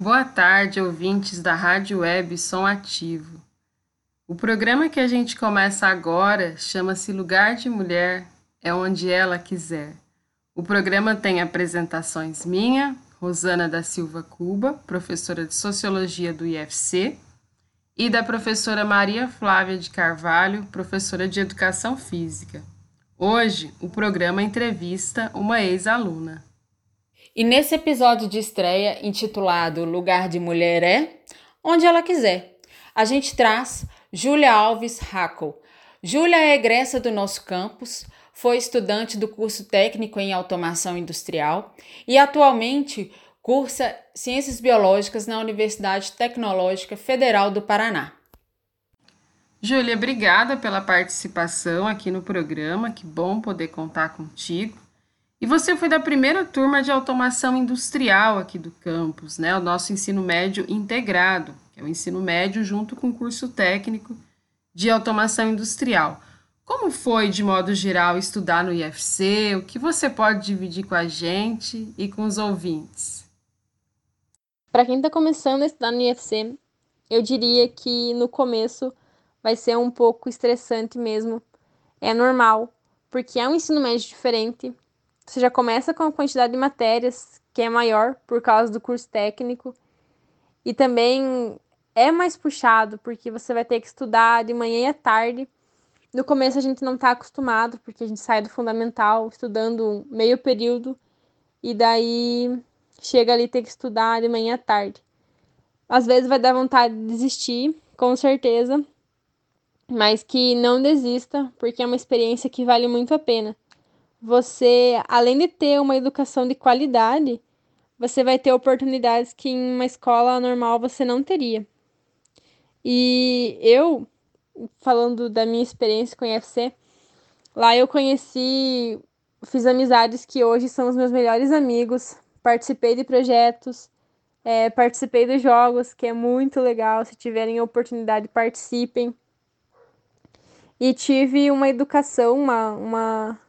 Boa tarde, ouvintes da Rádio Web Som Ativo. O programa que a gente começa agora chama-se Lugar de Mulher é onde ela quiser. O programa tem apresentações minha, Rosana da Silva Cuba, professora de Sociologia do IFC, e da professora Maria Flávia de Carvalho, professora de Educação Física. Hoje, o programa entrevista uma ex-aluna. E nesse episódio de estreia, intitulado Lugar de Mulher é Onde Ela Quiser, a gente traz Júlia Alves Hackel. Júlia é egressa do nosso campus, foi estudante do curso técnico em automação industrial e atualmente cursa Ciências Biológicas na Universidade Tecnológica Federal do Paraná. Júlia, obrigada pela participação aqui no programa, que bom poder contar contigo. E você foi da primeira turma de automação industrial aqui do campus, né? O nosso ensino médio integrado, que é o ensino médio junto com o curso técnico de automação industrial. Como foi, de modo geral, estudar no IFC? O que você pode dividir com a gente e com os ouvintes? Para quem está começando a estudar no IFC, eu diria que no começo vai ser um pouco estressante mesmo. É normal, porque é um ensino médio diferente, você já começa com a quantidade de matérias que é maior por causa do curso técnico e também é mais puxado porque você vai ter que estudar de manhã e à tarde. No começo a gente não está acostumado porque a gente sai do fundamental estudando meio período e daí chega ali ter que estudar de manhã à tarde. Às vezes vai dar vontade de desistir, com certeza, mas que não desista, porque é uma experiência que vale muito a pena você, além de ter uma educação de qualidade, você vai ter oportunidades que em uma escola normal você não teria. E eu, falando da minha experiência com o IFC, lá eu conheci, fiz amizades que hoje são os meus melhores amigos, participei de projetos, é, participei dos jogos, que é muito legal. Se tiverem oportunidade, participem. E tive uma educação, uma, uma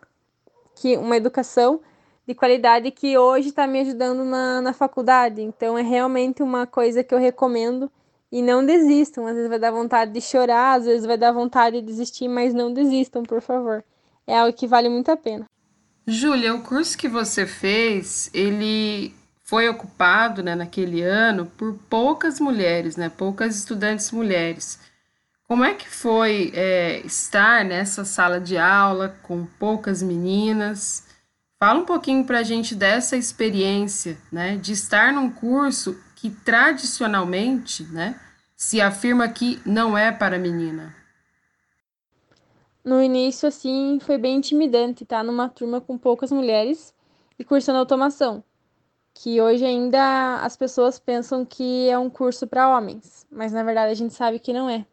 que uma educação de qualidade que hoje está me ajudando na, na faculdade. Então é realmente uma coisa que eu recomendo e não desistam. Às vezes vai dar vontade de chorar, às vezes vai dar vontade de desistir, mas não desistam, por favor. É algo que vale muito a pena. Júlia, o curso que você fez, ele foi ocupado né, naquele ano por poucas mulheres, né, poucas estudantes mulheres. Como é que foi é, estar nessa sala de aula com poucas meninas? Fala um pouquinho para a gente dessa experiência, né, de estar num curso que tradicionalmente, né, se afirma que não é para menina. No início, assim, foi bem intimidante estar numa turma com poucas mulheres e cursando automação, que hoje ainda as pessoas pensam que é um curso para homens, mas na verdade a gente sabe que não é.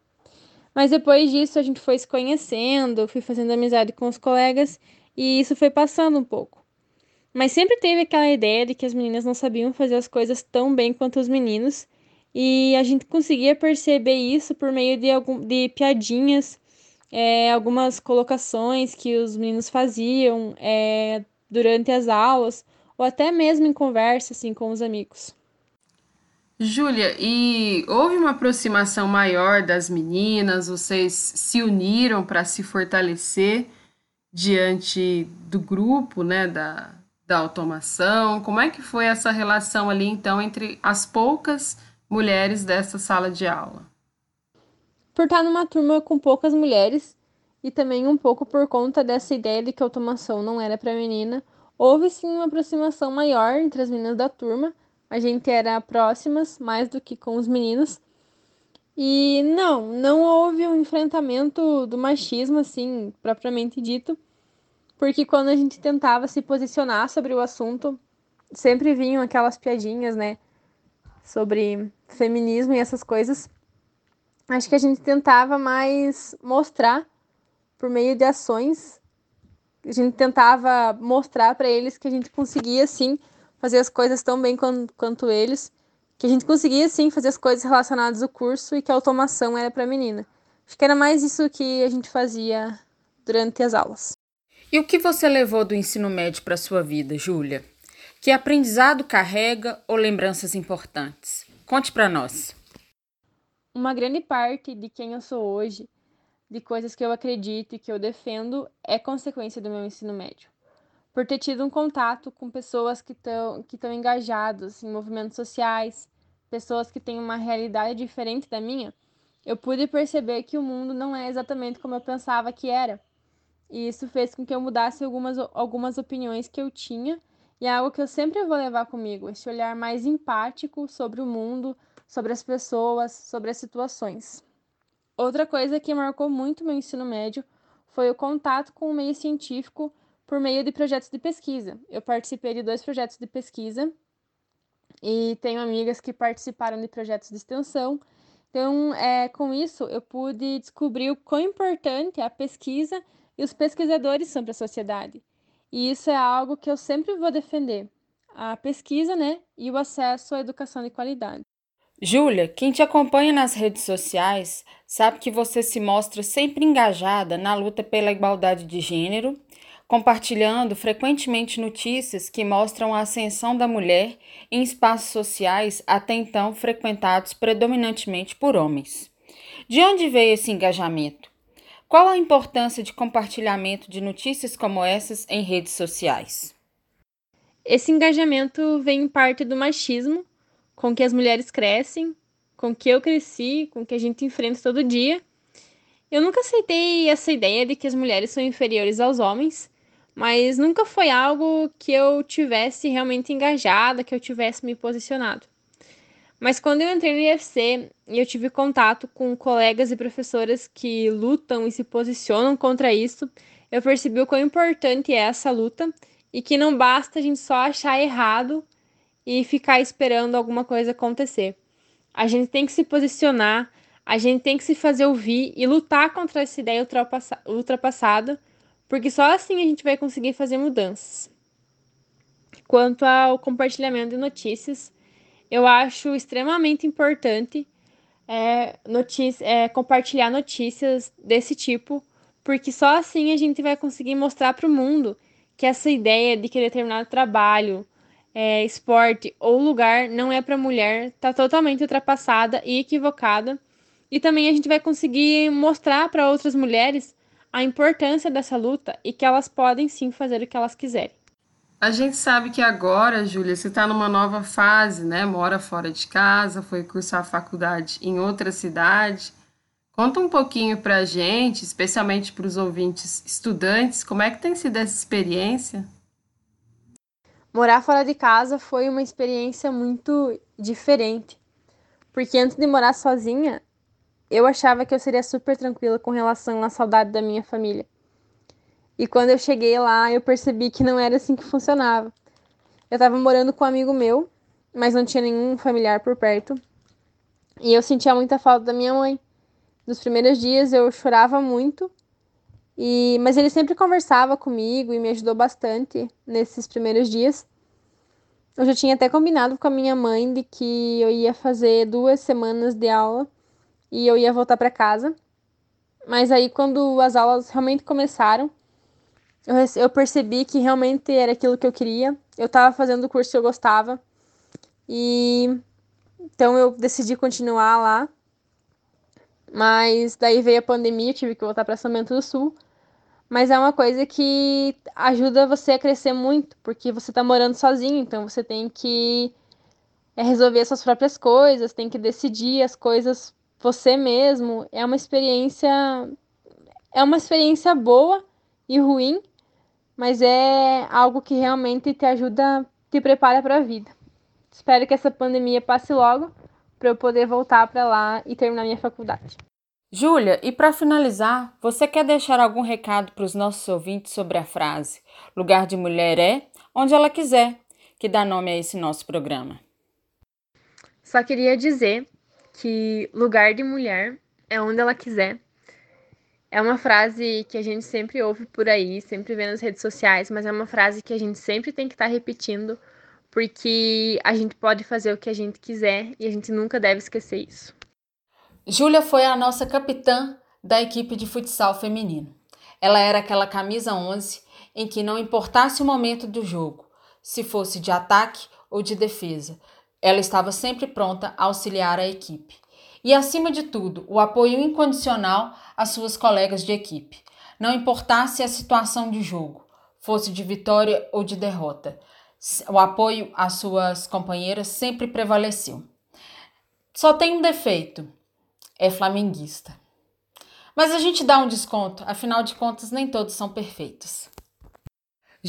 Mas depois disso a gente foi se conhecendo, fui fazendo amizade com os colegas e isso foi passando um pouco. Mas sempre teve aquela ideia de que as meninas não sabiam fazer as coisas tão bem quanto os meninos, e a gente conseguia perceber isso por meio de, algum, de piadinhas, é, algumas colocações que os meninos faziam é, durante as aulas, ou até mesmo em conversa assim, com os amigos. Júlia, e houve uma aproximação maior das meninas? Vocês se uniram para se fortalecer diante do grupo, né, da, da automação? Como é que foi essa relação ali, então, entre as poucas mulheres dessa sala de aula? Por estar numa turma com poucas mulheres e também um pouco por conta dessa ideia de que a automação não era para menina, houve sim uma aproximação maior entre as meninas da turma a gente era próximas mais do que com os meninos. E não, não houve um enfrentamento do machismo, assim, propriamente dito, porque quando a gente tentava se posicionar sobre o assunto, sempre vinham aquelas piadinhas, né, sobre feminismo e essas coisas. Acho que a gente tentava mais mostrar por meio de ações, a gente tentava mostrar para eles que a gente conseguia, sim, fazer as coisas tão bem quanto, quanto eles, que a gente conseguia sim fazer as coisas relacionadas ao curso e que a automação era para menina. Acho que era mais isso que a gente fazia durante as aulas. E o que você levou do ensino médio para sua vida, Júlia? Que aprendizado carrega ou lembranças importantes? Conte para nós. Uma grande parte de quem eu sou hoje, de coisas que eu acredito e que eu defendo, é consequência do meu ensino médio. Por ter tido um contato com pessoas que estão que engajadas em movimentos sociais, pessoas que têm uma realidade diferente da minha, eu pude perceber que o mundo não é exatamente como eu pensava que era. E isso fez com que eu mudasse algumas, algumas opiniões que eu tinha, e é algo que eu sempre vou levar comigo, esse olhar mais empático sobre o mundo, sobre as pessoas, sobre as situações. Outra coisa que marcou muito meu ensino médio foi o contato com o meio científico por meio de projetos de pesquisa. Eu participei de dois projetos de pesquisa e tenho amigas que participaram de projetos de extensão. Então, é, com isso, eu pude descobrir o quão importante é a pesquisa e os pesquisadores são para a sociedade. E isso é algo que eu sempre vou defender: a pesquisa né, e o acesso à educação de qualidade. Júlia, quem te acompanha nas redes sociais sabe que você se mostra sempre engajada na luta pela igualdade de gênero compartilhando frequentemente notícias que mostram a ascensão da mulher em espaços sociais até então frequentados predominantemente por homens. De onde veio esse engajamento? Qual a importância de compartilhamento de notícias como essas em redes sociais? Esse engajamento vem em parte do machismo com que as mulheres crescem, com que eu cresci, com que a gente enfrenta todo dia. Eu nunca aceitei essa ideia de que as mulheres são inferiores aos homens mas nunca foi algo que eu tivesse realmente engajada, que eu tivesse me posicionado. Mas quando eu entrei no IFC e eu tive contato com colegas e professoras que lutam e se posicionam contra isso, eu percebi o quão importante é essa luta e que não basta a gente só achar errado e ficar esperando alguma coisa acontecer. A gente tem que se posicionar, a gente tem que se fazer ouvir e lutar contra essa ideia ultrapassada porque só assim a gente vai conseguir fazer mudanças. Quanto ao compartilhamento de notícias, eu acho extremamente importante é, notícia, é, compartilhar notícias desse tipo, porque só assim a gente vai conseguir mostrar para o mundo que essa ideia de que determinado trabalho, é, esporte ou lugar não é para mulher está totalmente ultrapassada e equivocada. E também a gente vai conseguir mostrar para outras mulheres a importância dessa luta e que elas podem sim fazer o que elas quiserem. A gente sabe que agora, Júlia, você está numa nova fase, né? Mora fora de casa, foi cursar a faculdade em outra cidade. Conta um pouquinho para a gente, especialmente para os ouvintes estudantes, como é que tem sido essa experiência? Morar fora de casa foi uma experiência muito diferente, porque antes de morar sozinha, eu achava que eu seria super tranquila com relação à saudade da minha família. E quando eu cheguei lá, eu percebi que não era assim que funcionava. Eu estava morando com um amigo meu, mas não tinha nenhum familiar por perto. E eu sentia muita falta da minha mãe. Nos primeiros dias eu chorava muito, e mas ele sempre conversava comigo e me ajudou bastante nesses primeiros dias. Eu já tinha até combinado com a minha mãe de que eu ia fazer duas semanas de aula e eu ia voltar para casa. Mas aí, quando as aulas realmente começaram, eu, eu percebi que realmente era aquilo que eu queria. Eu estava fazendo o curso que eu gostava. E então eu decidi continuar lá. Mas daí veio a pandemia, tive que voltar para São Bento do Sul. Mas é uma coisa que ajuda você a crescer muito, porque você está morando sozinho, então você tem que é, resolver suas próprias coisas, tem que decidir as coisas você mesmo, é uma experiência é uma experiência boa e ruim, mas é algo que realmente te ajuda, te prepara para a vida. Espero que essa pandemia passe logo para eu poder voltar para lá e terminar minha faculdade. Júlia, e para finalizar, você quer deixar algum recado para os nossos ouvintes sobre a frase lugar de mulher é onde ela quiser, que dá nome a esse nosso programa? Só queria dizer que lugar de mulher é onde ela quiser. É uma frase que a gente sempre ouve por aí, sempre vê nas redes sociais, mas é uma frase que a gente sempre tem que estar tá repetindo, porque a gente pode fazer o que a gente quiser e a gente nunca deve esquecer isso. Júlia foi a nossa capitã da equipe de futsal feminino. Ela era aquela camisa 11 em que não importasse o momento do jogo, se fosse de ataque ou de defesa. Ela estava sempre pronta a auxiliar a equipe. E, acima de tudo, o apoio incondicional às suas colegas de equipe. Não importasse a situação de jogo, fosse de vitória ou de derrota, o apoio às suas companheiras sempre prevaleceu. Só tem um defeito: é flamenguista. Mas a gente dá um desconto, afinal de contas, nem todos são perfeitos.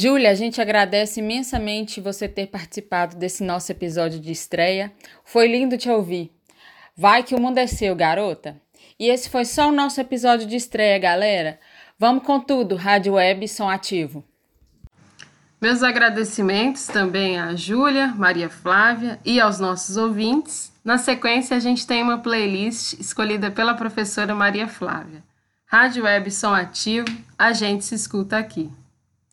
Júlia, a gente agradece imensamente você ter participado desse nosso episódio de estreia. Foi lindo te ouvir. Vai que o mundo é seu, garota. E esse foi só o nosso episódio de estreia, galera. Vamos com tudo, Rádio Web Som Ativo. Meus agradecimentos também a Júlia, Maria Flávia e aos nossos ouvintes. Na sequência, a gente tem uma playlist escolhida pela professora Maria Flávia. Rádio Web Som Ativo, a gente se escuta aqui.